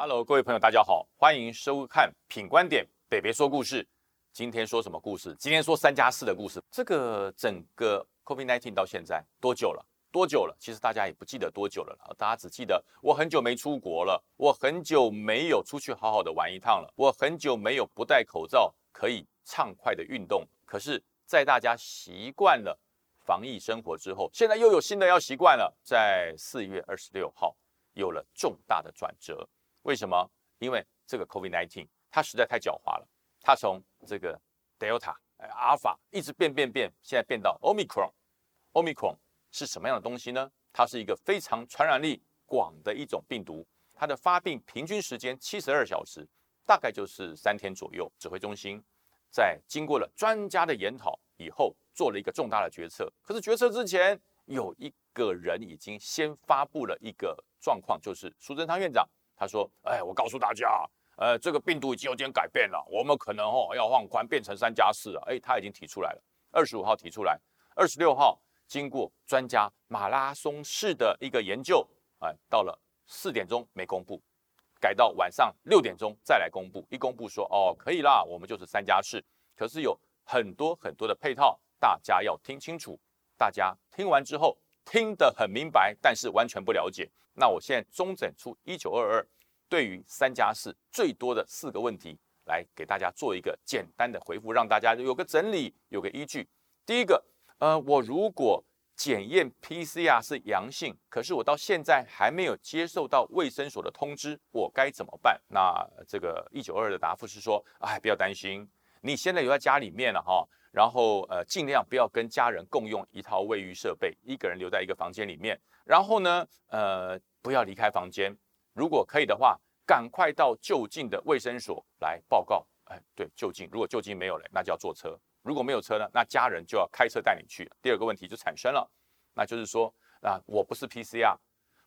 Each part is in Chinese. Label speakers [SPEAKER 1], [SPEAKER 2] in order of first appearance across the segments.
[SPEAKER 1] Hello，各位朋友，大家好，欢迎收看《品观点北北说故事》。今天说什么故事？今天说三加四的故事。这个整个 COVID-19 到现在多久了？多久了？其实大家也不记得多久了了，大家只记得我很久没出国了，我很久没有出去好好的玩一趟了，我很久没有不戴口罩可以畅快的运动。可是，在大家习惯了防疫生活之后，现在又有新的要习惯了。在四月二十六号，有了重大的转折。为什么？因为这个 COVID-19 它实在太狡猾了，它从这个 Delta、阿尔法一直变变变，现在变到 Omicron。Omicron 是什么样的东西呢？它是一个非常传染力广的一种病毒，它的发病平均时间七十二小时，大概就是三天左右。指挥中心在经过了专家的研讨以后，做了一个重大的决策。可是决策之前，有一个人已经先发布了一个状况，就是苏贞昌院长，他说：“哎，我告诉大家，呃，这个病毒已经有点改变了，我们可能哦要放宽，变成三加四了。”哎，他已经提出来了，二十五号提出来，二十六号。经过专家马拉松式的一个研究，哎，到了四点钟没公布，改到晚上六点钟再来公布。一公布说哦可以啦，我们就是三加四。可是有很多很多的配套，大家要听清楚。大家听完之后听得很明白，但是完全不了解。那我现在中整出一九二二，对于三加四最多的四个问题，来给大家做一个简单的回复，让大家有个整理，有个依据。第一个。呃，我如果检验 PCR 是阳性，可是我到现在还没有接受到卫生所的通知，我该怎么办？那这个一九二的答复是说，哎，不要担心，你现在留在家里面了哈，然后呃，尽量不要跟家人共用一套卫浴设备，一个人留在一个房间里面，然后呢，呃，不要离开房间，如果可以的话，赶快到就近的卫生所来报告。哎，对，就近，如果就近没有了，那就要坐车。如果没有车呢，那家人就要开车带你去。第二个问题就产生了，那就是说啊，我不是 PCR，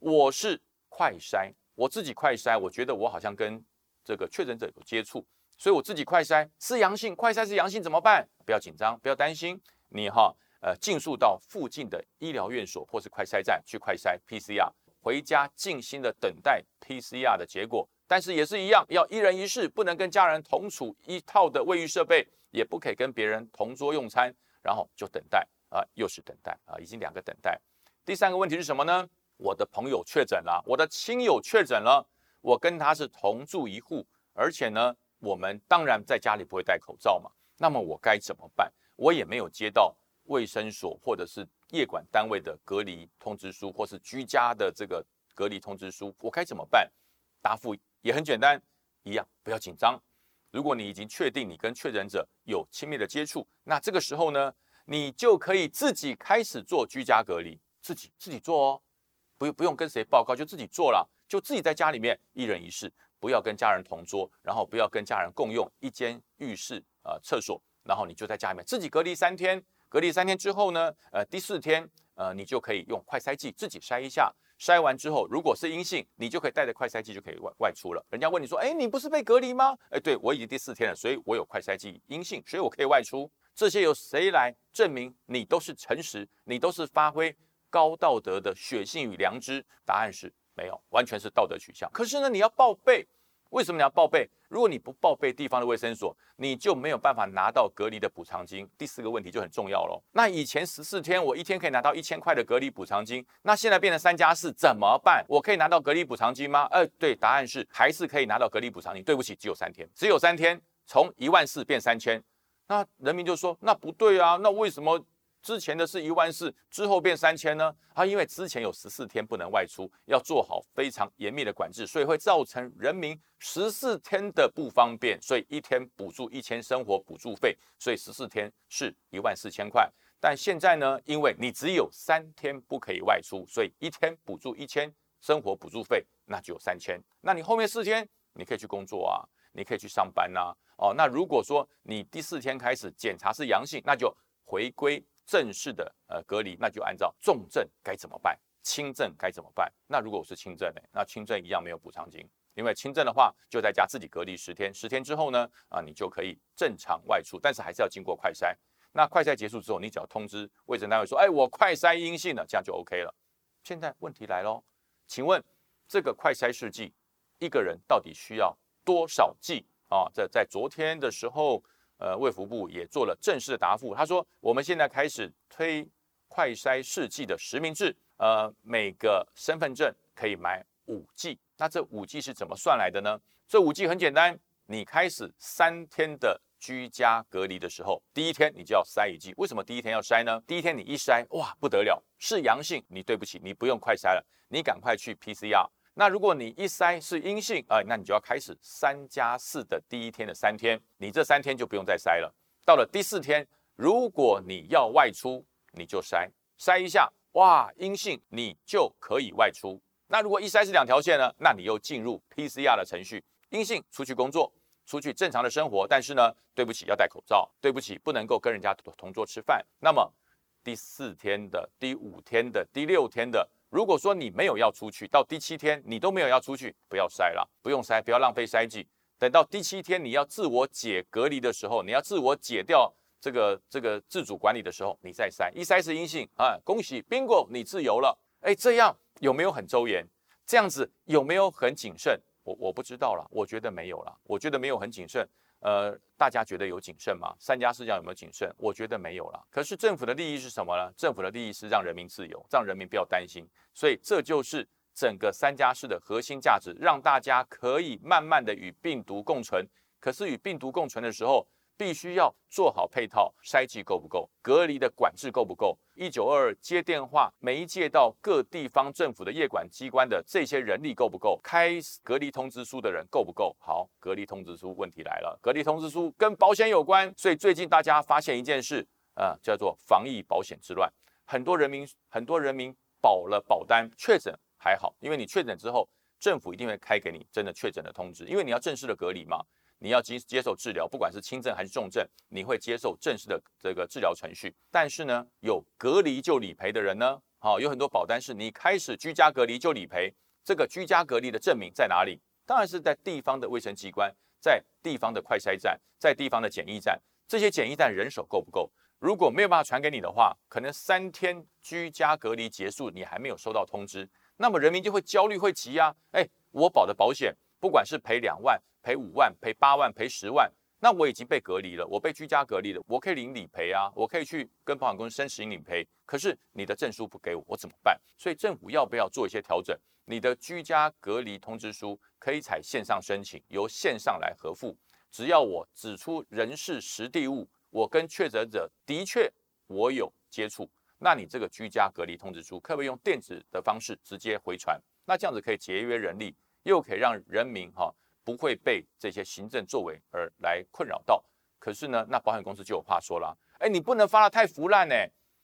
[SPEAKER 1] 我是快筛，我自己快筛，我觉得我好像跟这个确诊者有接触，所以我自己快筛是阳性，快筛是阳性怎么办？不要紧张，不要担心，你哈呃，尽速到附近的医疗院所或是快筛站去快筛 PCR，回家静心的等待 PCR 的结果。但是也是一样，要一人一室，不能跟家人同处一套的卫浴设备。也不可以跟别人同桌用餐，然后就等待啊，又是等待啊，已经两个等待。第三个问题是什么呢？我的朋友确诊了，我的亲友确诊了，我跟他是同住一户，而且呢，我们当然在家里不会戴口罩嘛。那么我该怎么办？我也没有接到卫生所或者是业管单位的隔离通知书，或是居家的这个隔离通知书，我该怎么办？答复也很简单，一样，不要紧张。如果你已经确定你跟确诊者有亲密的接触，那这个时候呢，你就可以自己开始做居家隔离，自己自己做哦，不不用跟谁报告，就自己做了，就自己在家里面一人一室，不要跟家人同桌，然后不要跟家人共用一间浴室呃厕所，然后你就在家里面自己隔离三天，隔离三天之后呢，呃第四天呃你就可以用快筛剂自己筛一下。筛完之后，如果是阴性，你就可以带着快筛剂就可以外外出了。人家问你说：“哎，你不是被隔离吗？”哎，对我已经第四天了，所以我有快筛剂阴性，所以我可以外出。这些由谁来证明你都是诚实，你都是发挥高道德的血性与良知？答案是没有，完全是道德取向。可是呢，你要报备。为什么你要报备？如果你不报备地方的卫生所，你就没有办法拿到隔离的补偿金。第四个问题就很重要喽。那以前十四天，我一天可以拿到一千块的隔离补偿金，那现在变成三加四，怎么办？我可以拿到隔离补偿金吗？呃，对，答案是还是可以拿到隔离补偿金。对不起，只有三天，只有三天，从一万四变三千。那人民就说，那不对啊，那为什么？之前的是一万四，之后变三千呢？啊，因为之前有十四天不能外出，要做好非常严密的管制，所以会造成人民十四天的不方便，所以一天补助一千生活补助费，所以十四天是一万四千块。但现在呢，因为你只有三天不可以外出，所以一天补助一千生活补助费，那就有三千。那你后面四天你可以去工作啊，你可以去上班呐。哦，那如果说你第四天开始检查是阳性，那就回归。正式的呃隔离，那就按照重症该怎么办，轻症该怎么办？那如果我是轻症呢？那轻症一样没有补偿金，因为轻症的话就在家自己隔离十天，十天之后呢，啊你就可以正常外出，但是还是要经过快筛。那快筛结束之后，你只要通知卫生单位说，哎，我快筛阴性了，这样就 OK 了。现在问题来喽，请问这个快筛试剂一个人到底需要多少剂啊？在在昨天的时候，呃，卫福部也做了正式的答复，他说我们现在开始推快筛试剂的实名制，呃，每个身份证可以买五剂。那这五剂是怎么算来的呢？这五剂很简单，你开始三天的居家隔离的时候，第一天你就要筛一剂。为什么第一天要筛呢？第一天你一筛，哇，不得了，是阳性，你对不起，你不用快筛了，你赶快去 PCR。那如果你一筛是阴性，哎，那你就要开始三加四的第一天的三天，你这三天就不用再筛了。到了第四天，如果你要外出，你就筛筛一下，哇，阴性，你就可以外出。那如果一筛是两条线呢？那你又进入 PCR 的程序，阴性出去工作，出去正常的生活。但是呢，对不起，要戴口罩。对不起，不能够跟人家同桌吃饭。那么第四天的、第五天的、第六天的，如果说你没有要出去，到第七天你都没有要出去，不要筛了，不用筛，不要浪费筛剂。等到第七天你要自我解隔离的时候，你要自我解掉这个这个自主管理的时候，你再筛，一筛是阴性啊，恭喜，bingo，你自由了。哎，这样。有没有很周延？这样子有没有很谨慎？我我不知道了，我觉得没有了。我觉得没有很谨慎。呃，大家觉得有谨慎吗？三家四家有没有谨慎？我觉得没有了。可是政府的利益是什么呢？政府的利益是让人民自由，让人民不要担心。所以这就是整个三家四的核心价值，让大家可以慢慢的与病毒共存。可是与病毒共存的时候，必须要做好配套，筛剂够不够？隔离的管制够不够？一九二二接电话，媒介到各地方政府的业管机关的这些人力够不够？开隔离通知书的人够不够？好，隔离通知书问题来了，隔离通知书跟保险有关，所以最近大家发现一件事，呃，叫做防疫保险之乱。很多人民，很多人民保了保单，确诊还好，因为你确诊之后，政府一定会开给你真的确诊的通知，因为你要正式的隔离嘛。你要接接受治疗，不管是轻症还是重症，你会接受正式的这个治疗程序。但是呢，有隔离就理赔的人呢，好，有很多保单是你开始居家隔离就理赔。这个居家隔离的证明在哪里？当然是在地方的卫生机关，在地方的快筛站，在地方的检疫站。这些检疫站人手够不够？如果没有办法传给你的话，可能三天居家隔离结束，你还没有收到通知，那么人民就会焦虑会急啊！哎，我保的保险。不管是赔两万、赔五万、赔八万、赔十万，那我已经被隔离了，我被居家隔离了，我可以领理赔啊，我可以去跟保险公司申请理赔。可是你的证书不给我，我怎么办？所以政府要不要做一些调整？你的居家隔离通知书可以采线上申请，由线上来核付。只要我指出人事实地物，我跟确诊者的确我有接触，那你这个居家隔离通知书可不可以用电子的方式直接回传？那这样子可以节约人力。又可以让人民哈不会被这些行政作为而来困扰到。可是呢，那保险公司就有话说了，哎，你不能发的太腐烂呢。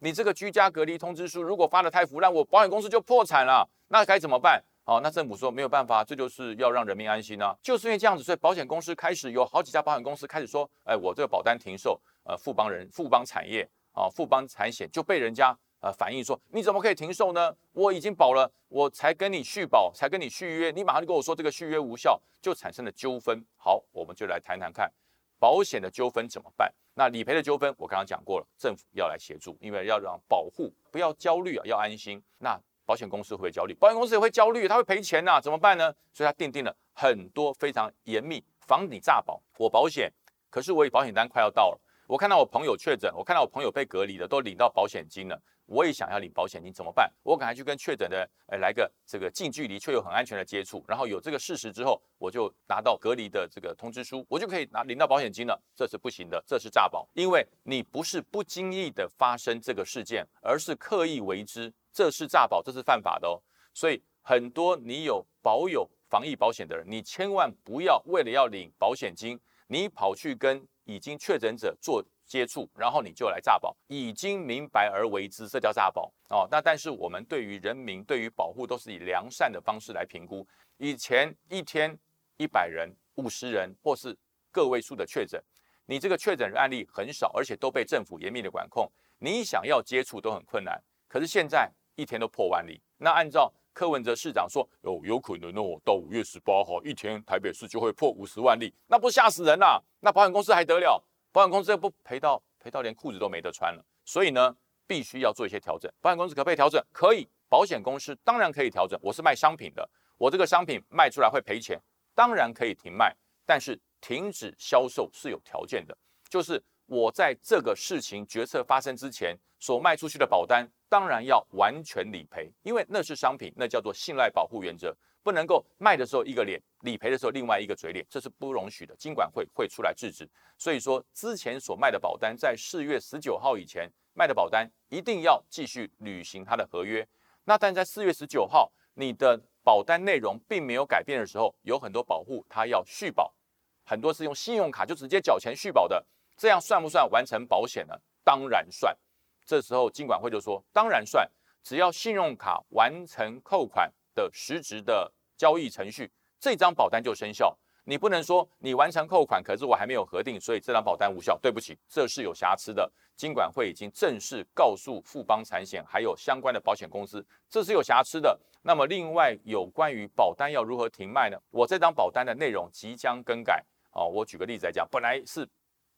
[SPEAKER 1] 你这个居家隔离通知书如果发的太腐烂，我保险公司就破产了。那该怎么办？好，那政府说没有办法，这就是要让人民安心啊。就是因为这样子，所以保险公司开始有好几家保险公司开始说，哎，我这个保单停售，呃，富邦人、富邦产业啊、富邦产险就被人家。呃，反映说你怎么可以停售呢？我已经保了，我才跟你续保，才跟你续约，你马上就跟我说这个续约无效，就产生了纠纷。好，我们就来谈谈看保险的纠纷怎么办。那理赔的纠纷我刚刚讲过了，政府要来协助，因为要让保护不要焦虑啊，要安心。那保险公司会不会焦虑？保险公司也会焦虑，他会赔钱呐，怎么办呢？所以他定定了很多非常严密，防你诈保。我保险，可是我保险单快要到了，我看到我朋友确诊，我看到我朋友被隔离的，都领到保险金了。我也想要领保险金怎么办？我赶快去跟确诊的，哎，来个这个近距离却又很安全的接触，然后有这个事实之后，我就拿到隔离的这个通知书，我就可以拿领到保险金了。这是不行的，这是诈保，因为你不是不经意的发生这个事件，而是刻意为之，这是诈保，这是犯法的哦。所以很多你有保有防疫保险的人，你千万不要为了要领保险金，你跑去跟已经确诊者做。接触，然后你就来诈保，已经明白而为之，这叫诈保哦。那但是我们对于人民，对于保护都是以良善的方式来评估。以前一天一百人、五十人或是个位数的确诊，你这个确诊案例很少，而且都被政府严密的管控，你想要接触都很困难。可是现在一天都破万例，那按照柯文哲市长说，有有可能哦，到五月十八号一天台北市就会破五十万例，那不吓死人啦？那保险公司还得了？保险公司不赔到赔到连裤子都没得穿了，所以呢，必须要做一些调整。保险公司可不可以调整？可以，保险公司当然可以调整。我是卖商品的，我这个商品卖出来会赔钱，当然可以停卖，但是停止销售是有条件的，就是我在这个事情决策发生之前所卖出去的保单，当然要完全理赔，因为那是商品，那叫做信赖保护原则，不能够卖的时候一个脸，理赔的时候另外一个嘴脸，这是不容许的，金管会会出来制止。所以说，之前所卖的保单，在四月十九号以前卖的保单，一定要继续履行它的合约。那但在四月十九号，你的保单内容并没有改变的时候，有很多保护它要续保，很多是用信用卡就直接缴钱续保的，这样算不算完成保险呢？当然算。这时候金管会就说，当然算，只要信用卡完成扣款的实质的交易程序，这张保单就生效。你不能说你完成扣款，可是我还没有核定，所以这张保单无效。对不起，这是有瑕疵的。金管会已经正式告诉富邦产险还有相关的保险公司，这是有瑕疵的。那么另外有关于保单要如何停卖呢？我这张保单的内容即将更改。哦，我举个例子来讲，本来是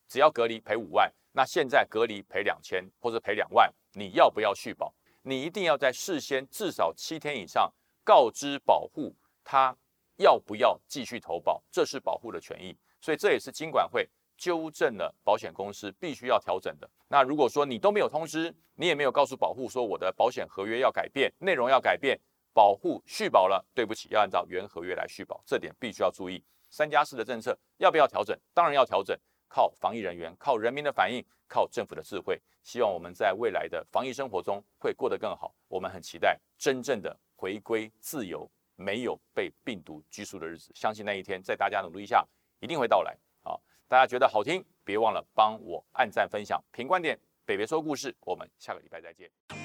[SPEAKER 1] 只要隔离赔五万，那现在隔离赔两千或者赔两万，你要不要续保？你一定要在事先至少七天以上告知保护他。要不要继续投保？这是保护的权益，所以这也是金管会纠正了保险公司必须要调整的。那如果说你都没有通知，你也没有告诉保护说我的保险合约要改变，内容要改变，保护续保了，对不起，要按照原合约来续保，这点必须要注意。三加四的政策要不要调整？当然要调整，靠防疫人员，靠人民的反应，靠政府的智慧。希望我们在未来的防疫生活中会过得更好。我们很期待真正的回归自由。没有被病毒拘束的日子，相信那一天在大家努力下一定会到来啊！大家觉得好听，别忘了帮我按赞分享。评观点，北北说故事，我们下个礼拜再见。